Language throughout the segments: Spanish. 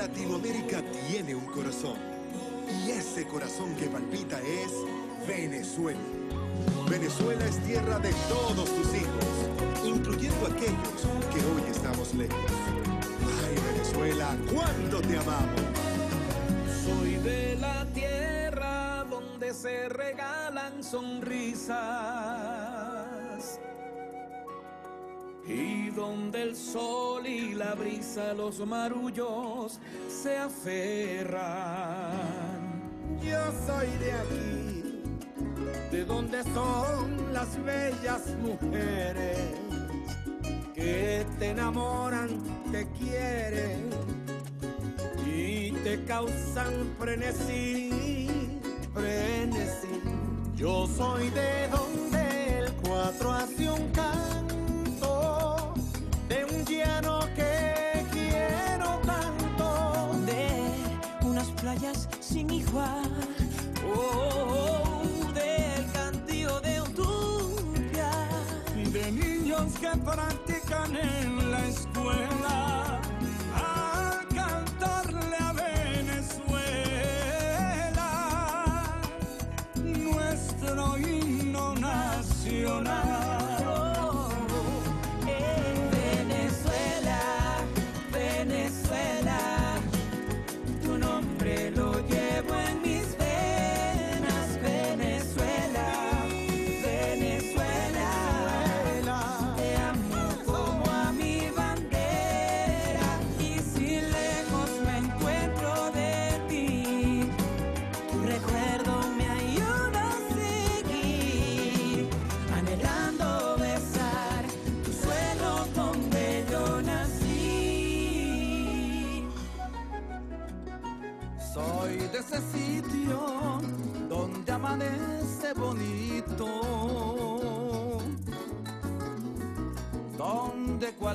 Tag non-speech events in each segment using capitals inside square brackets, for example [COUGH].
Latinoamérica tiene un corazón. Y ese corazón que palpita es Venezuela. Venezuela es tierra de todos tus hijos, incluyendo aquellos que hoy estamos lejos. Ay, Venezuela, cuánto te amamos. Soy de la tierra donde se regalan sonrisas y donde el sol y la brisa, los marullos se aferran. Yo soy de aquí, de donde son las bellas mujeres que te enamoran, te quieren y te causan frenesí, frenesí. Yo soy de donde el cuatro hace un canto, sin igual. Oh, del cantío de Utopia. de niños que practican en la escuela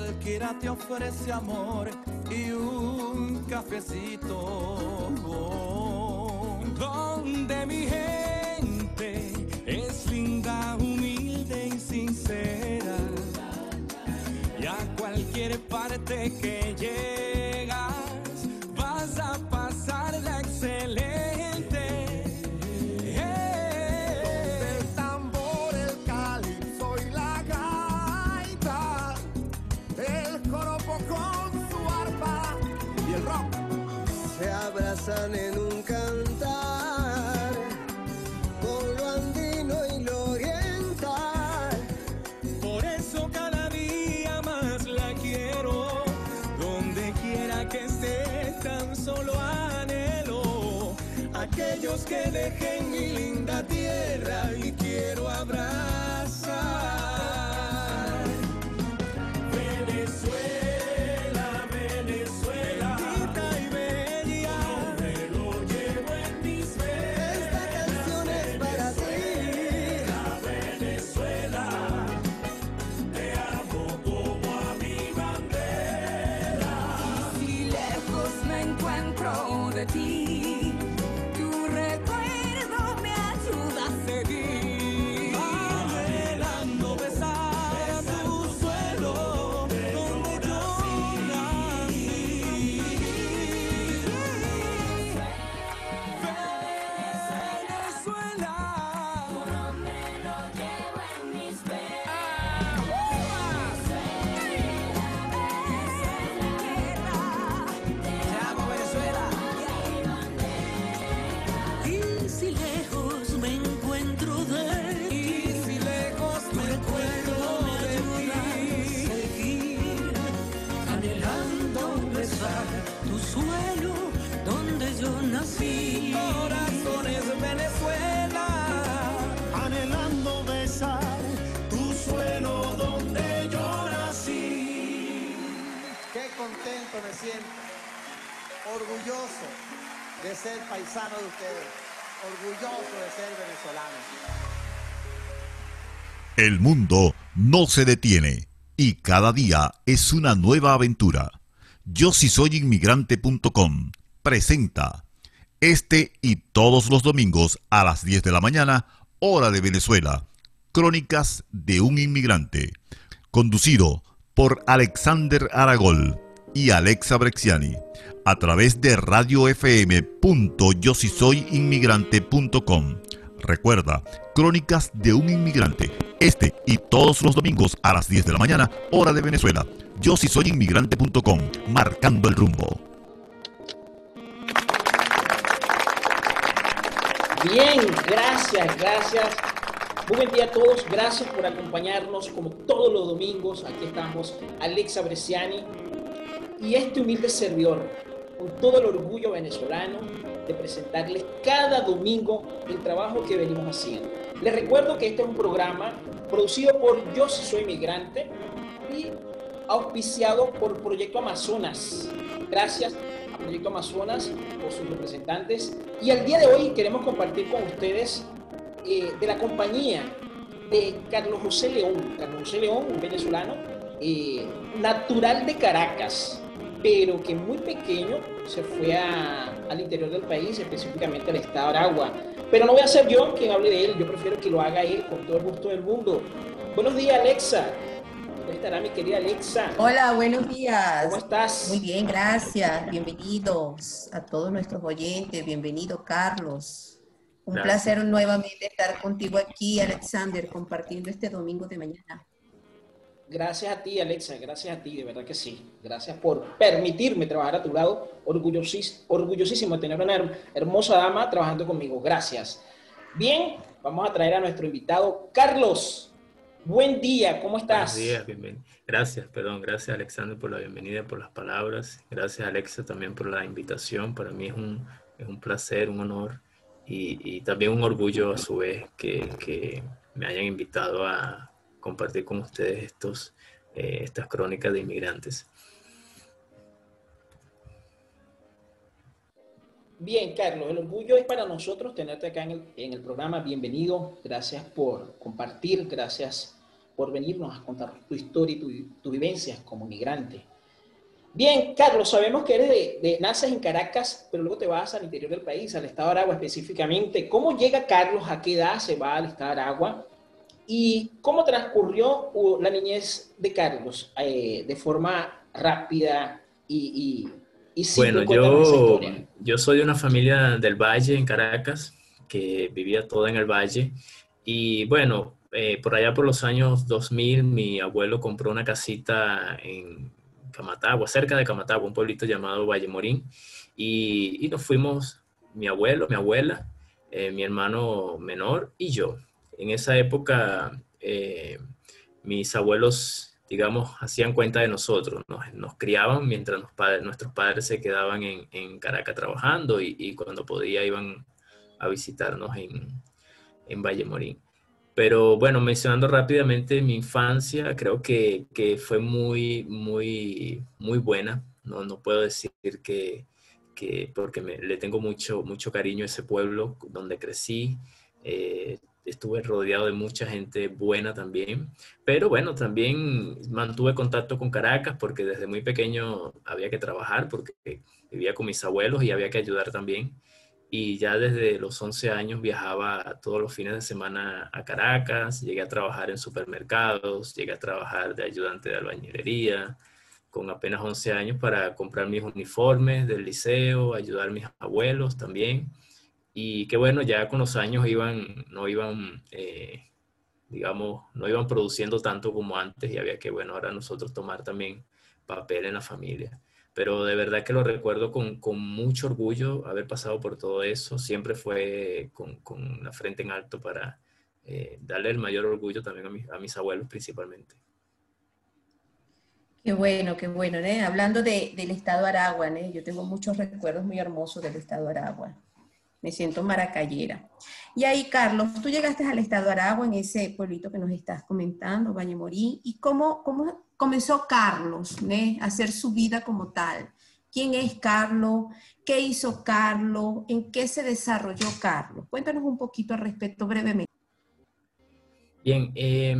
cualquiera te ofrece amor y un cafecito, donde mi gente es linda, humilde y sincera. Y a cualquier parte que llegas que dejen mi linda tierra y quiero abrazar. Venezuela, Venezuela, bendita y bella, te lo llevo en mis venas. Esta canción es para ti. Venezuela, te amo como a mi bandera. Si lejos me encuentro de ti, El mundo no se detiene y cada día es una nueva aventura. Yo si soy inmigrante.com presenta este y todos los domingos a las 10 de la mañana, hora de Venezuela, Crónicas de un inmigrante, conducido por Alexander Aragol y Alexa Brexiani. A través de radiofm.yosisoyinmigrante.com. Recuerda, Crónicas de un Inmigrante, este y todos los domingos a las 10 de la mañana, hora de Venezuela. Yo si soy inmigrante.com, marcando el rumbo. Bien, gracias, gracias. Muy buen día a todos, gracias por acompañarnos como todos los domingos. Aquí estamos Alexa Bresciani y este humilde servidor, con todo el orgullo venezolano de presentarles cada domingo el trabajo que venimos haciendo. Les recuerdo que este es un programa producido por Yo Soy Migrante y auspiciado por Proyecto Amazonas. Gracias a Proyecto Amazonas por sus representantes. Y al día de hoy queremos compartir con ustedes eh, de la compañía de Carlos José León. Carlos José León, un venezolano eh, natural de Caracas, pero que muy pequeño se fue al interior del país, específicamente al estado de Aragua. Pero no voy a ser yo quien hable de él, yo prefiero que lo haga él con todo el gusto del mundo. Buenos días, Alexa. ¿Cómo estará mi querida Alexa? Hola, buenos días. ¿Cómo estás? Muy bien, gracias. Bienvenidos a todos nuestros oyentes. Bienvenido, Carlos. Un placer nuevamente estar contigo aquí, Alexander, compartiendo este domingo de mañana. Gracias a ti, Alexa, gracias a ti, de verdad que sí. Gracias por permitirme trabajar a tu lado. orgullosísimo de tener una hermosa dama trabajando conmigo. Gracias. Bien, vamos a traer a nuestro invitado, Carlos. Buen día, ¿cómo estás? Buenos días, bienvenido. Gracias, perdón, gracias Alexander por la bienvenida, por las palabras. Gracias Alexa también por la invitación. Para mí es un, es un placer, un honor y, y, también un orgullo a su vez que, que me hayan invitado a compartir con ustedes estos, eh, estas crónicas de inmigrantes. Bien, Carlos, el orgullo es para nosotros tenerte acá en el, en el, programa. Bienvenido. Gracias por compartir, gracias por venirnos a contar tu historia y tus tu vivencias como migrante. Bien, Carlos, sabemos que eres de, de, naces en Caracas, pero luego te vas al interior del país, al estado de Aragua específicamente. ¿Cómo llega Carlos? ¿A qué edad se va al estado de Aragua? ¿Y cómo transcurrió la niñez de Carlos eh, de forma rápida y, y, y Bueno, yo, yo soy de una familia del Valle en Caracas, que vivía toda en el Valle. Y bueno, eh, por allá por los años 2000, mi abuelo compró una casita en Camatagua, cerca de Camatagua, un pueblito llamado Valle Morín. Y, y nos fuimos, mi abuelo, mi abuela, eh, mi hermano menor y yo en esa época eh, mis abuelos, digamos, hacían cuenta de nosotros, nos, nos criaban mientras nuestros padres se quedaban en, en Caracas trabajando y, cuando podía iban a visitarnos en, en Valle Morín. Pero bueno, mencionando rápidamente mi infancia, creo que, que fue muy, muy, muy buena. No, no puedo decir que, que porque me, le tengo mucho, mucho cariño a ese pueblo donde crecí. Eh, estuve rodeado de mucha gente buena también, pero bueno, también mantuve contacto con Caracas porque desde muy pequeño había que trabajar porque vivía con mis abuelos y había que ayudar también. Y ya desde los 11 años viajaba todos los fines de semana a Caracas, llegué a trabajar en supermercados, llegué a trabajar de ayudante de albañilería, con apenas 11 años para comprar mis uniformes del liceo, ayudar a mis abuelos también y que bueno, ya con los años iban, no iban, eh, digamos, no iban produciendo tanto como antes y había que, bueno, ahora nosotros tomar también papel en la familia. Pero de verdad que lo recuerdo con, con mucho orgullo haber pasado por todo eso. Siempre fue con, con la frente en alto para eh, darle el mayor orgullo también a, mis, a mis abuelos principalmente. Qué bueno, qué bueno. ¿eh? Hablando de, del estado Aragua, ¿eh? yo tengo muchos recuerdos muy hermosos del estado Aragua me siento maracayera. Y ahí, Carlos, tú llegaste al estado de Aragua, en ese pueblito que nos estás comentando, Valle Morín, y cómo, cómo comenzó Carlos ¿ne? a hacer su vida como tal. ¿Quién es Carlos? ¿Qué hizo Carlos? ¿En qué se desarrolló Carlos? Cuéntanos un poquito al respecto brevemente. Bien, eh,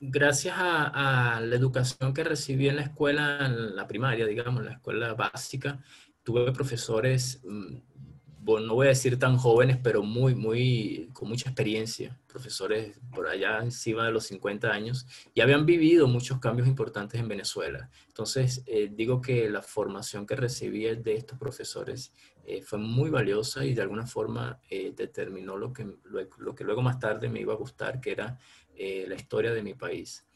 gracias a, a, la educación que recibí en la escuela, en la primaria, digamos, en la escuela básica, tuve profesores mm, no voy a decir tan jóvenes, pero muy, muy, con mucha experiencia, profesores por allá encima de los 50 años, y habían vivido muchos cambios importantes en Venezuela. Entonces, eh, digo que la formación que recibí de estos profesores eh, fue muy valiosa y de alguna forma eh, determinó lo que, lo, que luego más tarde me iba a gustar, que era la historia de mi país.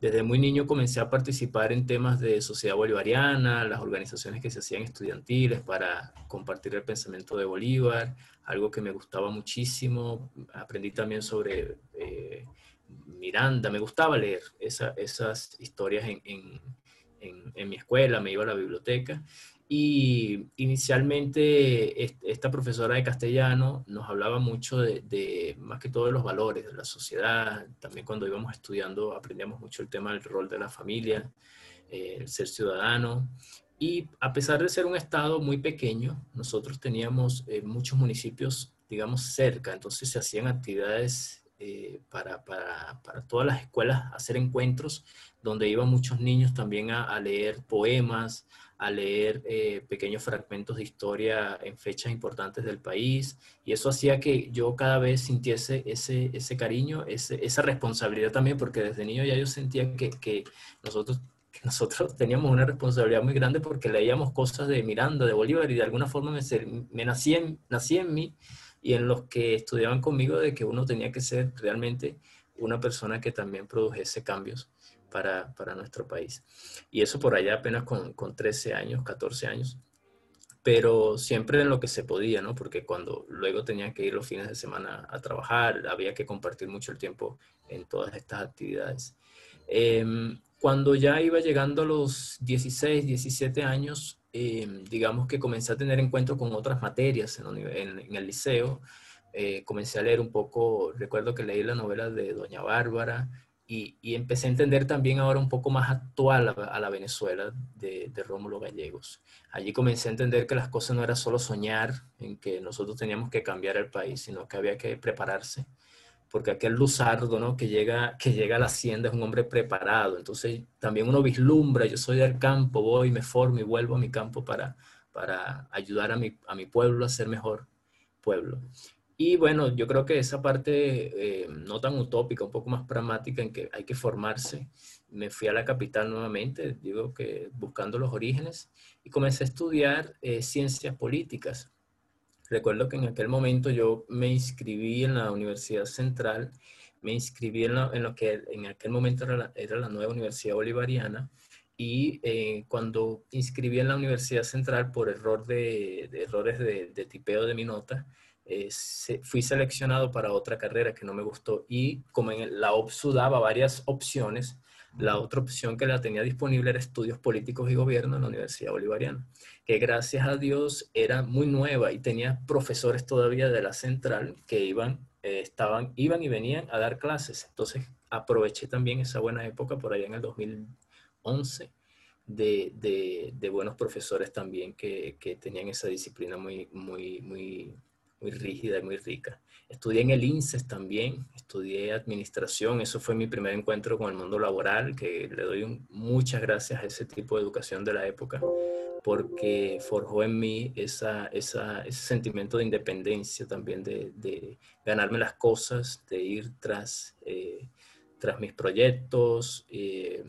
Desde muy niño comencé a participar en temas de sociedad bolivariana, las organizaciones que se hacían estudiantiles para compartir el pensamiento de Bolívar, algo que me gustaba muchísimo. Aprendí también sobre eh, Miranda, me gustaba leer esas historias en, en mi escuela, me iba a la biblioteca y inicialmente esta profesora de castellano nos hablaba mucho de, más que todo de los valores de la sociedad. También cuando íbamos estudiando aprendíamos mucho el tema del rol de la familia, eh, el ser ciudadano. Y a pesar de ser un estado muy pequeño, nosotros teníamos eh, muchos municipios, digamos, cerca. Entonces se hacían actividades eh, para, para, para, todas las escuelas, hacer encuentros donde iban muchos niños también a leer poemas, a leer eh, pequeños fragmentos de historia en fechas importantes del país y eso hacía que yo cada vez sintiese ese, ese cariño, esa responsabilidad también, porque desde niño ya yo sentía que, que nosotros nosotros teníamos una responsabilidad muy grande porque leíamos cosas de Miranda, de Bolívar, y de alguna forma me, me nací, en, nací en mí y en los que estudiaban conmigo de que uno tenía que ser realmente una persona que también produjese cambios para, para nuestro país. Y eso por allá apenas con, con 13 años, 14 años pero siempre en lo que se podía, ¿no? Porque cuando luego tenía que ir los fines de semana a trabajar, había que compartir mucho el tiempo en todas estas actividades. Em, cuando ya iba llegando a los 16, 17 años, em, digamos que comencé a tener encuentro con otras materias en, en, el liceo. Eh, comencé a leer un poco, recuerdo que leí la novela de Doña Bárbara, y, empecé a entender también ahora un poco más actual a, la Venezuela de, Rómulo Gallegos. Allí comencé a entender que las cosas no era solo soñar en que nosotros teníamos que cambiar el país, sino que había que prepararse, porque aquel luzardo ¿no? que, llega, que llega a la hacienda es un hombre preparado, entonces también uno vislumbra, yo soy del campo, voy, me formo y vuelvo a mi campo para, para ayudar a mi, a mi pueblo a ser mejor pueblo. Y bueno, yo creo que esa parte eh, no tan utópica, un poco más pragmática en que hay que formarse, me fui a la capital nuevamente, digo que buscando los orígenes, y comencé a estudiar eh, ciencias políticas. Recuerdo que en aquel momento yo me inscribí en la Universidad Central, me inscribí en, lo que en aquel momento era la, era la nueva Universidad Bolivariana, y eh, cuando inscribí en la Universidad Central por error de, errores de, de tipeo de mi nota, eh, fui seleccionado para otra carrera que no me gustó y como en la OPSU daba varias opciones, la otra opción que la tenía disponible era estudios políticos y gobierno en la Universidad Bolivariana, que gracias a Dios era muy nueva y tenía profesores todavía de la central que iban, eh, estaban, iban y venían a dar clases. Entonces aproveché también esa buena época por allá en el 2011 de, de, de buenos profesores también que, que, tenían esa disciplina muy, muy, muy muy rígida y muy rica. Estudié en el INSES también, estudié administración, eso fue mi primer encuentro con el mundo laboral, que le doy muchas gracias a ese tipo de educación de la época, porque forjó en mí esa, esa, ese sentimiento de independencia también, de, de ganarme las cosas, de ir tras, eh, tras mis proyectos. Eh,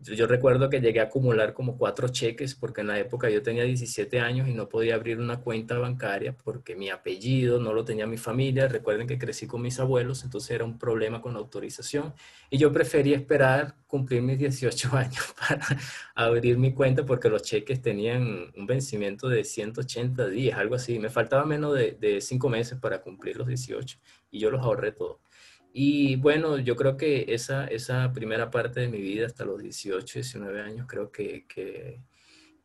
yo, recuerdo que llegué a acumular como cuatro cheques porque en la época yo tenía 17 años y no podía abrir una cuenta bancaria porque mi apellido no lo tenía mi familia. Recuerden que crecí con mis abuelos, entonces era un problema con la autorización. Y yo prefería esperar cumplir mis 18 [LAUGHS] años para abrir mi cuenta porque los cheques tenían un vencimiento de 180 días, algo así. Me faltaba menos de, de cinco meses para cumplir los 18 y yo los ahorré todos. Y bueno, yo creo que esa, esa primera parte de mi vida, hasta los 18, 19 años, creo que, que,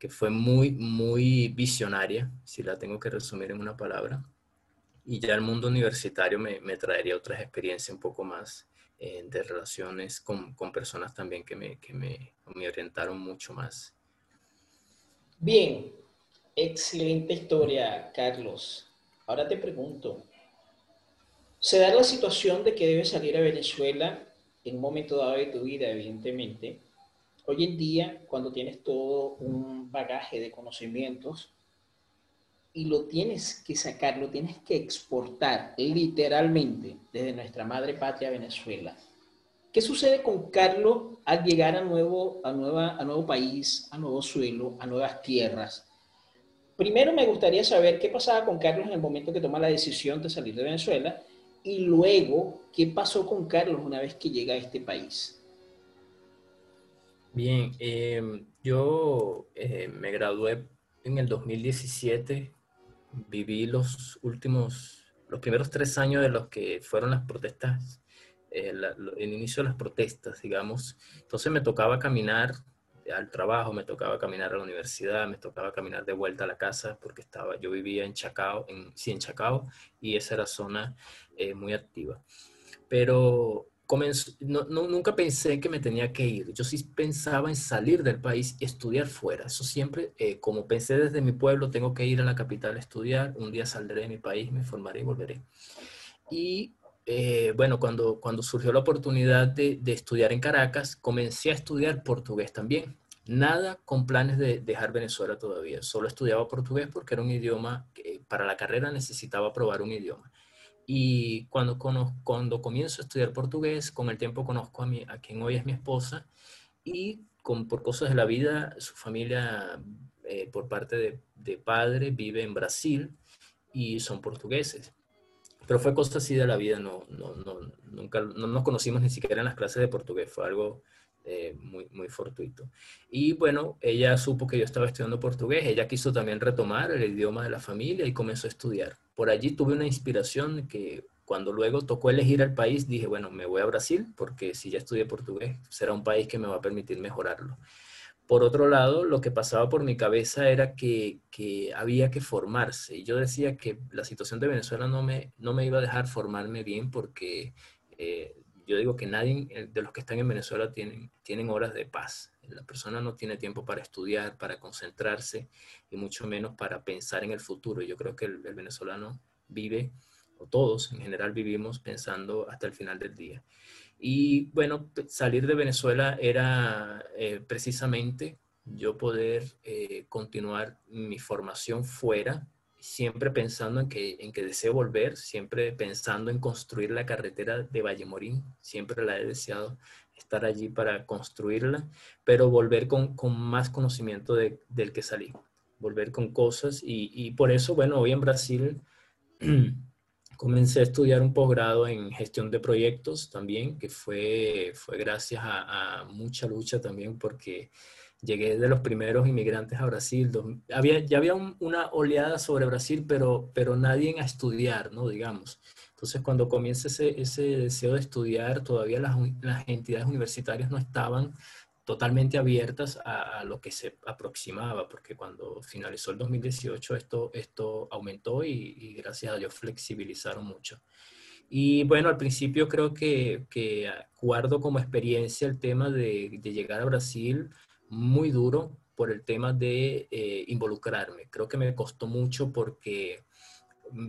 fue muy, muy visionaria, si la tengo que resumir en una palabra. Y ya el mundo universitario me, me traería otras experiencias un poco más eh, de relaciones con, con, personas también que, me, que me, me orientaron mucho más. Bien, excelente historia, Carlos. Ahora te pregunto, se da la situación de que debes salir a Venezuela en un momento dado de tu vida, evidentemente. Hoy en día, cuando tienes todo un bagaje de conocimientos, y lo tienes que sacar, lo tienes que exportar literalmente desde nuestra madre patria Venezuela. ¿Qué sucede con Carlos al llegar a nuevo, a, nueva, a nuevo país, a nuevo suelo, a nuevas tierras? Primero me gustaría saber qué pasaba con Carlos en el momento que toma la decisión de salir de Venezuela y luego qué pasó con Carlos una vez que llega a este país. Bien, em, yo eh, me gradué en el 2017, viví los últimos, los primeros tres años de los que fueron las protestas, eh, el inicio de las protestas, digamos. Entonces me tocaba caminar al trabajo, me tocaba caminar a la universidad, me tocaba caminar de vuelta a la casa porque estaba, yo vivía en Chacao, en, sí, en Chacao, y esa era zona eh, muy activa. Pero no, nunca pensé que me tenía que ir. Yo sí pensaba en salir del país y estudiar fuera. Eso siempre, eh, como pensé desde mi pueblo, tengo que ir a la capital a estudiar. Un día saldré de mi país, me formaré y volveré. Y eh, bueno, cuando, surgió la oportunidad de, estudiar en Caracas, comencé a estudiar portugués también. Nada con planes de dejar Venezuela todavía. Solo estudiaba portugués porque era un idioma que para la carrera necesitaba probar un idioma. Y cuando, comienzo a estudiar portugués, con el tiempo conozco a, mi, quien hoy es mi esposa y con, por cosas de la vida, su familia eh, por parte de, padre vive en Brasil y son portugueses. Pero fue cosa así de la vida, no, no, no, nunca no nos conocimos ni siquiera en las clases de portugués, fue algo eh, muy, muy fortuito. Y bueno, ella supo que yo estaba estudiando portugués, ella quiso también retomar el idioma de la familia y comenzó a estudiar. Por allí tuve una inspiración que cuando luego tocó elegir el país, dije, bueno, me voy a Brasil porque si ya estudié portugués, será un país que me va a permitir mejorarlo. Por otro lado, lo que pasaba por mi cabeza era que, que, había que formarse. Y yo decía que la situación de Venezuela no me, no me iba a dejar formarme bien porque eh, yo digo que nadie eh, de los que están en Venezuela tienen, tienen horas de paz. La persona no tiene tiempo para estudiar, para concentrarse y mucho menos para pensar en el futuro. Yo creo que el, venezolano vive, o todos en general vivimos pensando hasta el final del día. Y bueno, salir de Venezuela era eh, precisamente yo poder eh, continuar mi formación fuera siempre pensando en que, en que deseo volver, siempre pensando en construir la carretera de Vallemorín, siempre la he deseado estar allí para construirla, pero volver con, con más conocimiento de, del que salí, volver con cosas y, y, por eso, bueno, hoy en Brasil [CLEARS THROAT] comencé a estudiar un posgrado en gestión de proyectos también, que fue, fue gracias a, mucha lucha también porque llegué de los primeros inmigrantes a Brasil. había, ya había una oleada sobre Brasil, pero, pero nadie a estudiar, ¿no? Digamos. Entonces, cuando comienza ese, ese deseo de estudiar, todavía las, las, entidades universitarias no estaban totalmente abiertas a, lo que se aproximaba, porque cuando finalizó el 2018 esto, esto aumentó y, gracias a Dios flexibilizaron mucho. Y bueno, al principio creo que, que guardo como experiencia el tema de, llegar a Brasil muy duro por el tema de eh, involucrarme. Creo que me costó mucho porque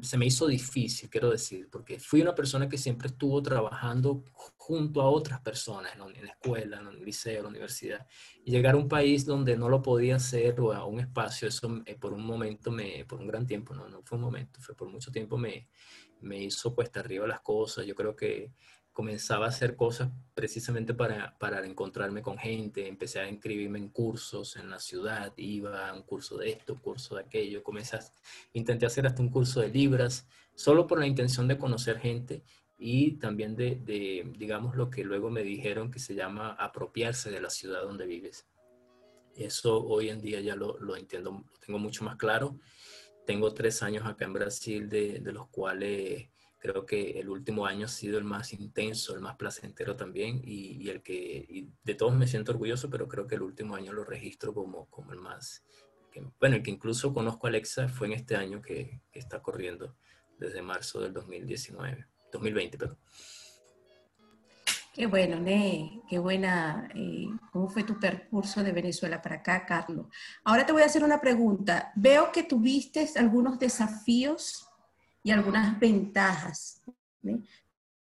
se me hizo difícil, quiero decir, porque fui una persona que siempre estuvo trabajando junto a otras personas en la, escuela, en el liceo, en la universidad. Y llegar a un país donde no lo podía hacer o a un espacio, eso eh, por un momento, me, por un gran tiempo, no, no fue un momento, fue por mucho tiempo me, me hizo cuesta arriba las cosas. Yo creo que comenzaba a hacer cosas precisamente para, para encontrarme con gente, empecé a inscribirme en cursos en la ciudad, iba a un curso de esto, un curso de aquello, comencé intenté hacer hasta un curso de libras, solo por la intención de conocer gente y también de, de, digamos, lo que luego me dijeron que se llama apropiarse de la ciudad donde vives. Eso hoy en día ya lo, lo entiendo, lo tengo mucho más claro. Tengo tres años acá en Brasil, de, de los cuales Creo que el último año ha sido el más intenso, el más placentero también y, el que de todos me siento orgulloso, pero creo que el último año lo registro como, como el más, bueno, el que incluso conozco a Alexa fue en este año que, está corriendo desde marzo del 2019, 2020, perdón. Qué bueno, Ne, qué buena. Eh, ¿Cómo fue tu percurso de Venezuela para acá, Carlos? Ahora te voy a hacer una pregunta. Veo que tuviste algunos desafíos y algunas ventajas.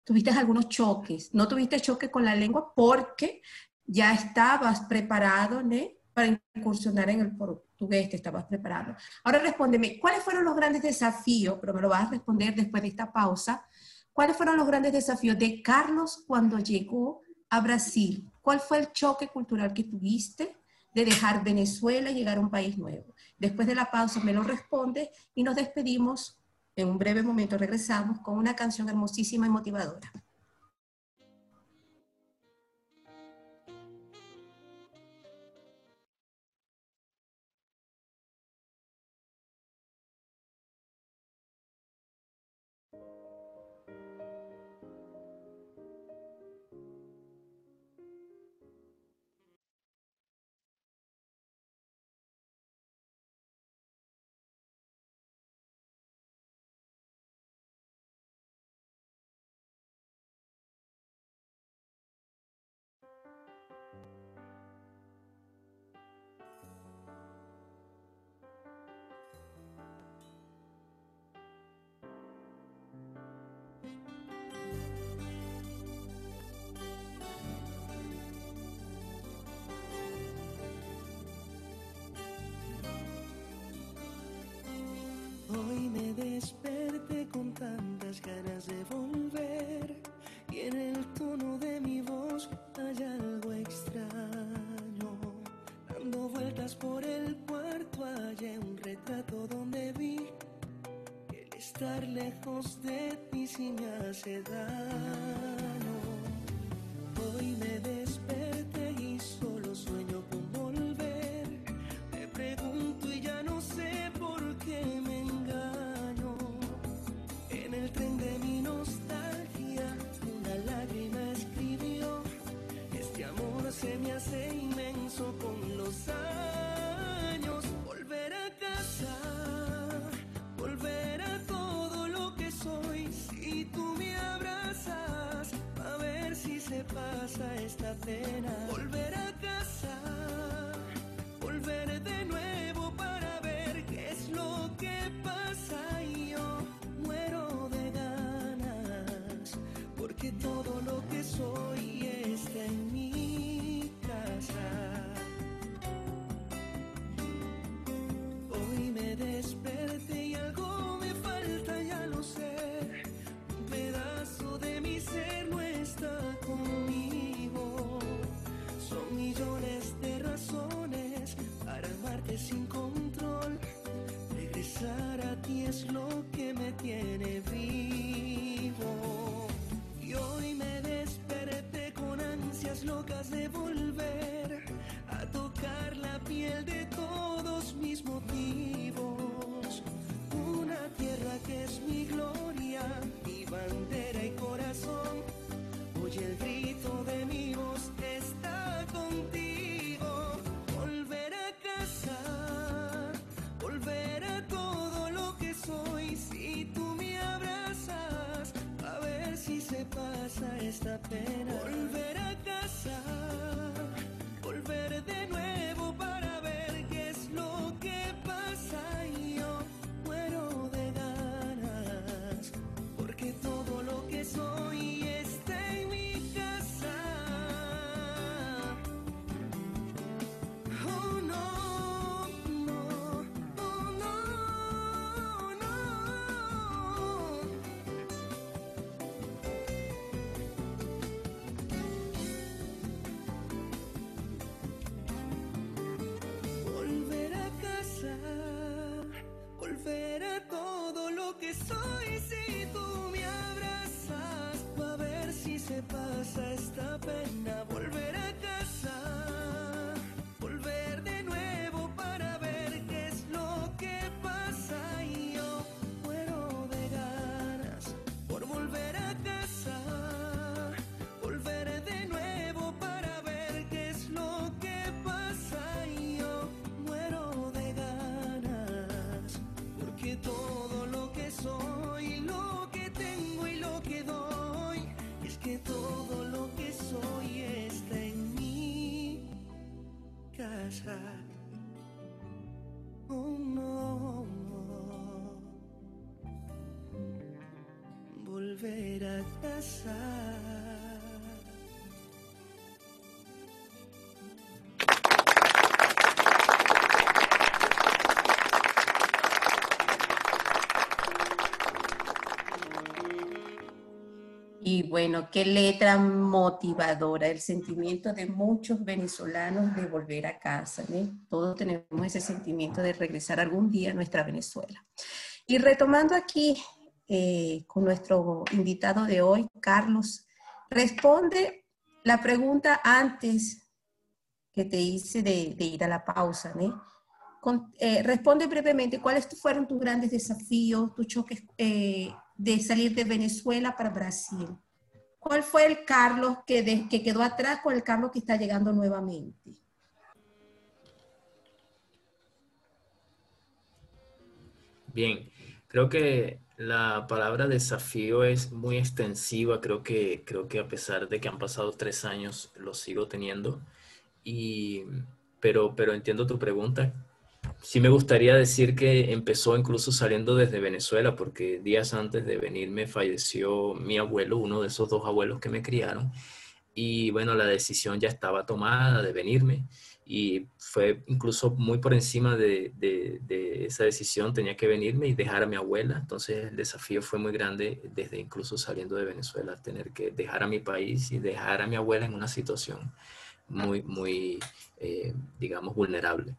Tuviste algunos choques. No tuviste choque con la lengua porque ya estabas preparado para incursionar en el ves, te estabas preparando. Ahora respóndeme, ¿cuáles fueron los grandes desafíos? Pero me lo vas a responder después de esta pausa. ¿Cuáles fueron los grandes desafíos de Carlos cuando llegó a Brasil? ¿Cuál fue el choque cultural que tuviste de dejar Venezuela y llegar a un país nuevo? Después de la pausa me lo responde y nos despedimos. En un breve momento regresamos con una canción hermosísima y motivadora. Desperté con tantas ganas de volver y en el tono de mi voz hay algo extraño. Dando vueltas por el cuarto hallé un retrato donde vi que el estar lejos de ti sí me hace daño. Pasa esta pena. Volver a casa, volver de nuevo para ver qué es lo que pasa. Y yo muero de ganas, porque todo lo que soy A ti es lo que me tiene pasa Y bueno, qué letra motivadora, el sentimiento de muchos venezolanos de volver a casa. ¿eh? Todos tenemos ese sentimiento de regresar algún día a nuestra Venezuela. Y retomando aquí eh, con nuestro invitado de hoy, Carlos, responde la pregunta antes que te hice de, ir a la pausa. ¿eh? eh responde brevemente cuáles fueron tus grandes desafíos, tus choques de salir de Venezuela para Brasil. ¿Cuál fue el Carlos que, que quedó atrás con el Carlos que está llegando nuevamente? Bien, creo que la palabra desafío es muy extensiva. Creo que, creo que a pesar de que han pasado tres años, lo sigo teniendo. Y, pero, pero entiendo tu pregunta sí me gustaría decir que empezó incluso saliendo desde Venezuela, porque días antes de venirme falleció mi abuelo, uno de esos dos abuelos que me criaron. Y bueno, la decisión ya estaba tomada de venirme y fue incluso muy por encima de, de, esa decisión, tenía que venirme y dejar a mi abuela. Entonces el desafío fue muy grande desde incluso saliendo de Venezuela, tener que dejar a mi país y dejar a mi abuela en una situación muy, muy, eh, digamos, vulnerable.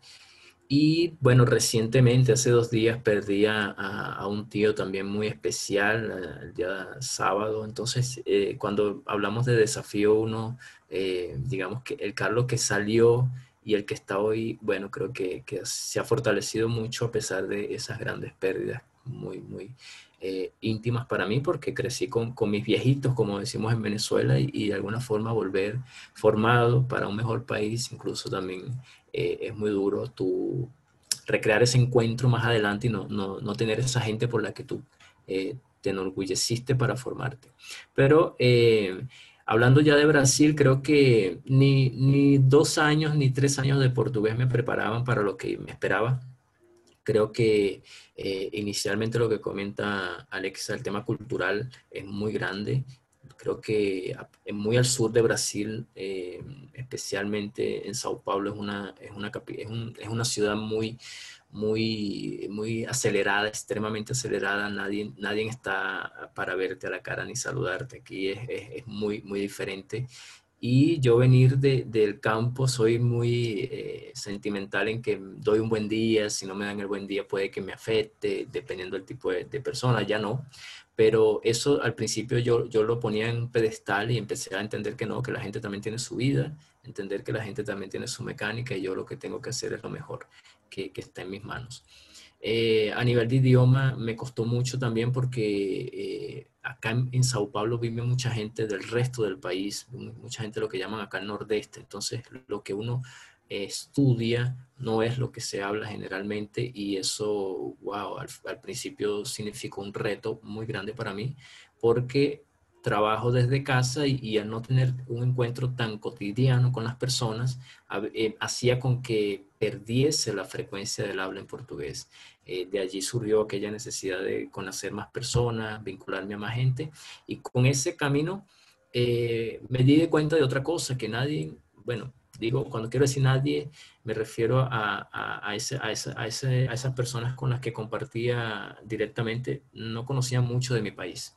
Y bueno, recientemente, hace dos días, perdí a, un tío también muy especial, el día sábado. Entonces, eh, cuando hablamos de desafío uno, eh, digamos que el Carlos que salió y el que está hoy, bueno, creo que, se ha fortalecido mucho a pesar de esas grandes pérdidas muy, muy íntimas para mí, porque crecí con, con, mis viejitos, como decimos en Venezuela, y, y, de alguna forma volver formado para un mejor país, incluso también eh, es muy duro tú recrear ese encuentro más adelante y no, no, no tener esa gente por la que tú eh, te enorgulleciste para formarte. Pero eh, hablando ya de Brasil, creo que ni, ni, dos años ni tres años de portugués me preparaban para lo que me esperaba. Creo que inicialmente lo que comenta Alexa, el tema cultural es muy grande Creo que muy al sur de Brasil, eh, especialmente en Sao Paulo, es una, es una, es, una ciudad muy, muy, muy acelerada, extremadamente acelerada. Nadie, nadie está para verte a la cara ni saludarte. Aquí es, es, muy, muy diferente. Y yo venir de, del campo soy muy eh, sentimental en que doy un buen día, si no me dan el buen día puede que me afecte, dependiendo del tipo de, persona, ya no pero eso al principio yo, yo lo ponía en un pedestal y empecé a entender que no, que la gente también tiene su vida, entender que la gente también tiene su mecánica y yo lo que tengo que hacer es lo mejor que, está en mis manos. Eh, a nivel de idioma me costó mucho también porque eh, acá en, Sao Paulo vive mucha gente del resto del país, mucha gente lo que llaman acá el nordeste, entonces lo que uno estudia no es lo que se habla generalmente y eso, wow, al, principio significó un reto muy grande para mí porque trabajo desde casa y, al no tener un encuentro tan cotidiano con las personas, eh, hacía con que perdiese la frecuencia del habla en portugués. Eh, de allí surgió aquella necesidad de conocer más personas, vincularme a más gente y con ese camino eh, me di de cuenta de otra cosa, que nadie, bueno, digo, cuando quiero decir nadie, me refiero a, a, ese, a, esas personas con las que compartía directamente, no conocía mucho de mi país.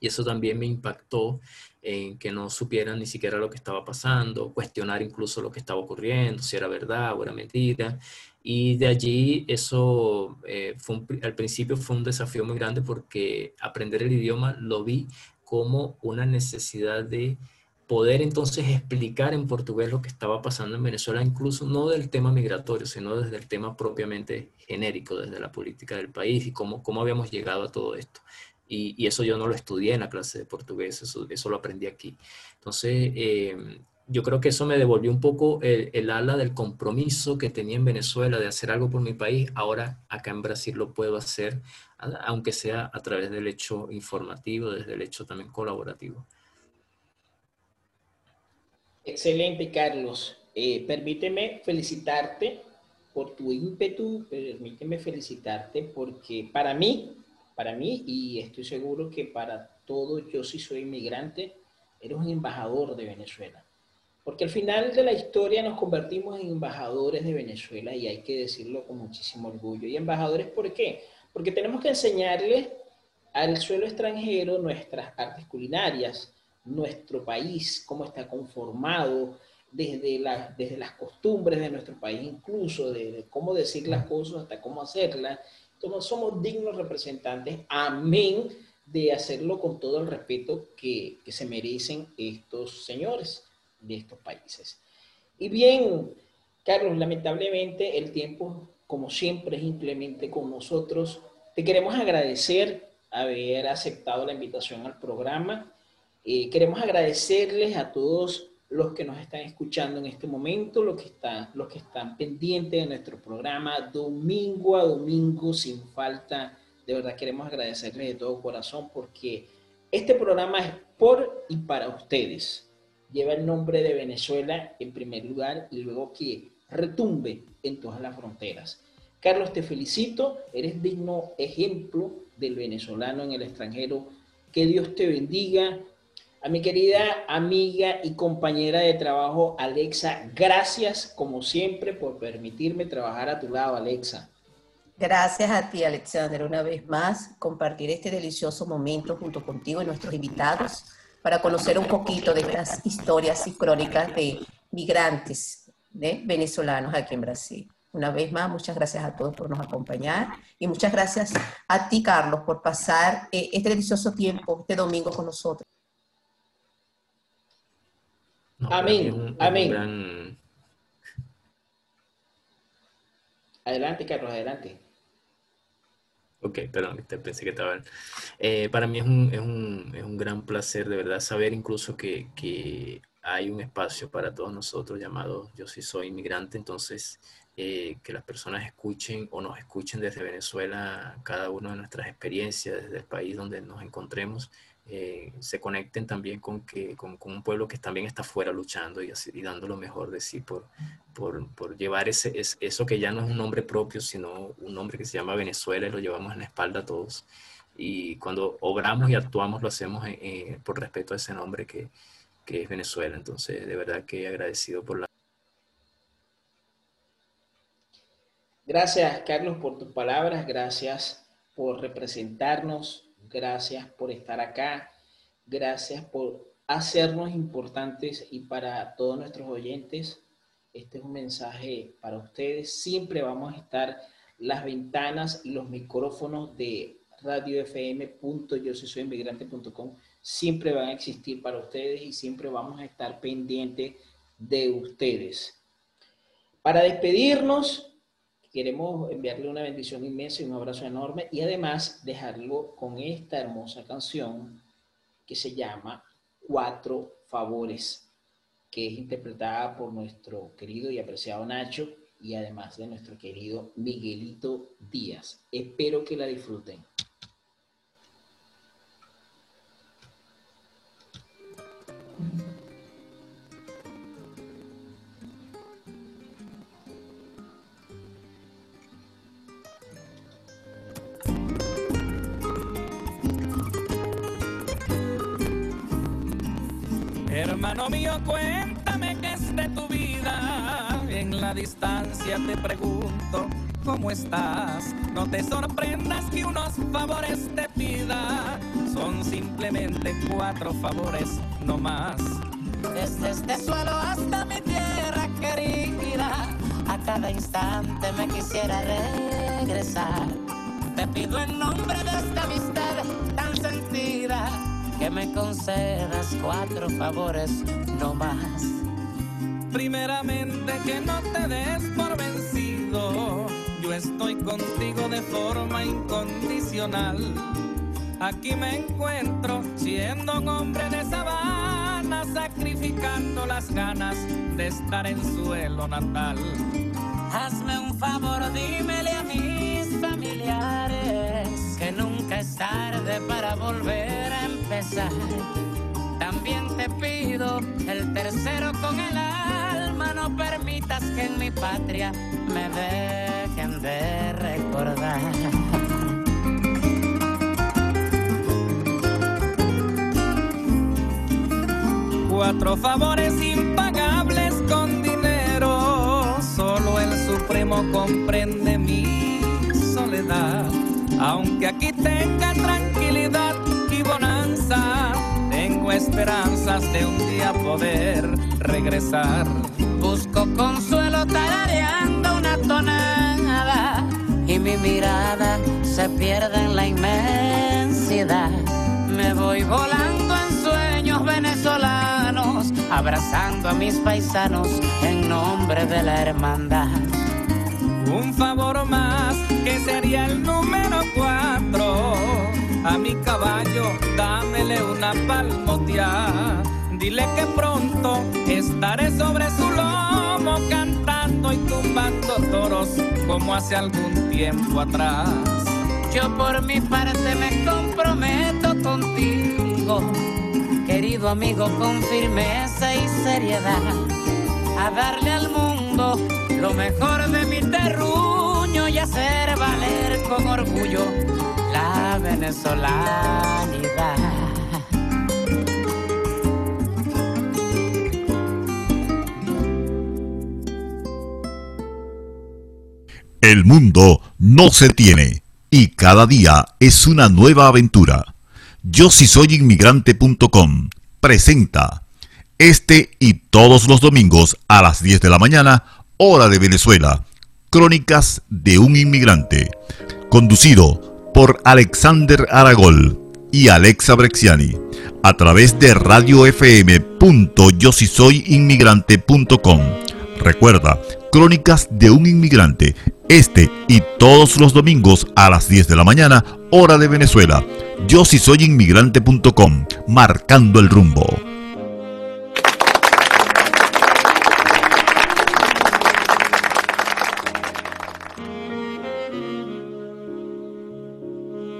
Y eso también me impactó en que no supieran ni siquiera lo que estaba pasando, cuestionar incluso lo que estaba ocurriendo, si era verdad o era mentira. Y de allí eso eh, fue al principio fue un desafío muy grande porque aprender el idioma lo vi como una necesidad de poder entonces explicar en portugués lo que estaba pasando en Venezuela, incluso no del tema migratorio, sino desde el tema propiamente genérico, desde la política del país y cómo, cómo habíamos llegado a todo esto. Y, eso yo no lo estudié en la clase de portugués, eso, eso lo aprendí aquí. Entonces, eh, yo creo que eso me devolvió un poco el, ala del compromiso que tenía en Venezuela de hacer algo por mi país. Ahora acá en Brasil lo puedo hacer, aunque sea a través del hecho informativo, desde el hecho también colaborativo. Excelente, Carlos. Eh, permíteme felicitarte por tu ímpetu, permíteme felicitarte porque para mí, para mí, y estoy seguro que para todos, yo sí soy inmigrante, eres un embajador de Venezuela. Porque al final de la historia nos convertimos en embajadores de Venezuela y hay que decirlo con muchísimo orgullo. ¿Y embajadores por qué? Porque tenemos que enseñarles al suelo extranjero nuestras artes culinarias, nuestro país, cómo está conformado, desde, la, desde las costumbres de nuestro país, incluso de, cómo decir las cosas hasta cómo hacerlas. Somos dignos representantes, amén, de hacerlo con todo el respeto que, que se merecen estos señores de estos países. Y bien, Carlos, lamentablemente el tiempo, como siempre, es inclemente con nosotros. Te queremos agradecer haber aceptado la invitación al programa. Eh, queremos agradecerles a todos los que nos están escuchando en este momento, los que, están, los que están pendientes de nuestro programa domingo a domingo sin falta. De verdad queremos agradecerles de todo corazón porque este programa es por y para ustedes. Lleva el nombre de Venezuela en primer lugar y luego que retumbe en todas las fronteras. Carlos, te felicito, eres digno ejemplo del venezolano en el extranjero. Que Dios te bendiga, a mi querida amiga y compañera de trabajo Alexa, gracias como siempre por permitirme trabajar a tu lado, Alexa. Gracias a ti, Alexander, una vez más, compartir este delicioso momento junto contigo y nuestros invitados para conocer un poquito de estas historias y crónicas de migrantes de venezolanos aquí en Brasil. Una vez más, muchas gracias a todos por nos acompañar y muchas gracias a ti, Carlos, por pasar eh, este delicioso tiempo este domingo con nosotros amén, amén. Adelante, Carlos, adelante. Ok, perdón, pensé que estaba... Eh, para mí es un, es, un, es un, gran placer de verdad saber incluso que, que, hay un espacio para todos nosotros llamado Yo sí soy inmigrante, entonces eh, que las personas escuchen o nos escuchen desde Venezuela cada una de nuestras experiencias, desde el país donde nos encontremos, eh, se conecten también con, que, con, un pueblo que también está fuera luchando y, así, dando lo mejor de sí por, por, por llevar ese, eso que ya no es un nombre propio, sino un nombre que se llama Venezuela y lo llevamos en la espalda todos. Y cuando obramos y actuamos lo hacemos eh, eh, por respeto a ese nombre que, que es Venezuela. Entonces, de verdad que agradecido por la... Gracias, Carlos, por tus palabras. Gracias por representarnos gracias por estar acá, gracias por hacernos importantes y para todos nuestros oyentes, este es un mensaje para ustedes. Siempre vamos a estar las ventanas y los micrófonos de Radio FM. Yo soy inmigrante.com siempre van a existir para ustedes y siempre vamos a estar pendientes de ustedes. Para despedirnos, queremos enviarle una bendición inmensa y un abrazo enorme y además dejarlo con esta hermosa canción que se llama Cuatro Favores, que es interpretada por nuestro querido y apreciado Nacho y además de nuestro querido Miguelito Díaz. Espero que la disfruten. Hermano mío, cuéntame qué es de tu vida. En la distancia te pregunto, ¿cómo estás? No te sorprendas que unos favores te pida. Son simplemente cuatro favores, no más. Desde este suelo hasta mi tierra querida, a cada instante me quisiera regresar. Te pido en nombre de esta amistad tan sentida que me concedas cuatro favores, no más. Primeramente que no te des por vencido, yo estoy contigo de forma incondicional. Aquí me encuentro siendo un hombre de sabana, sacrificando las ganas de estar en suelo natal. Hazme un favor, dímele a mis También te pido el tercero con el alma, no permitas que en mi patria me dejen de recordar. Cuatro favores impagables con dinero, solo el Supremo comprende mi soledad. Aunque aquí tenga tranquilidad esperanzas de un día poder regresar. Busco consuelo tarareando una tonada y mi mirada se pierde en la inmensidad. Me voy volando en sueños venezolanos, abrazando a mis paisanos en nombre de la hermandad. Un favor más que sería el número cuatro. A mi caballo, dámele una palmotea. Dile que pronto estaré sobre su lomo cantando y tumbando toros como hace algún tiempo atrás. Yo por mi parte me comprometo contigo, querido amigo, con firmeza y seriedad, a darle al mundo lo mejor de mi terruño y hacer valer con orgullo la venezolanidad. El mundo no se tiene y cada día es una nueva aventura. Yo si soy inmigrante.com presenta este y todos los domingos a las 10 de la mañana, hora de Venezuela, Crónicas de un inmigrante, conducido por Alexander Aragol y Alexa Brexiani, a través de Radio radiofm.yosisoyinmigrante.com. Recuerda, Crónicas de un inmigrante, este y todos los domingos a las 10 de la mañana, hora de Venezuela. Yo si soy inmigrante.com, marcando el rumbo.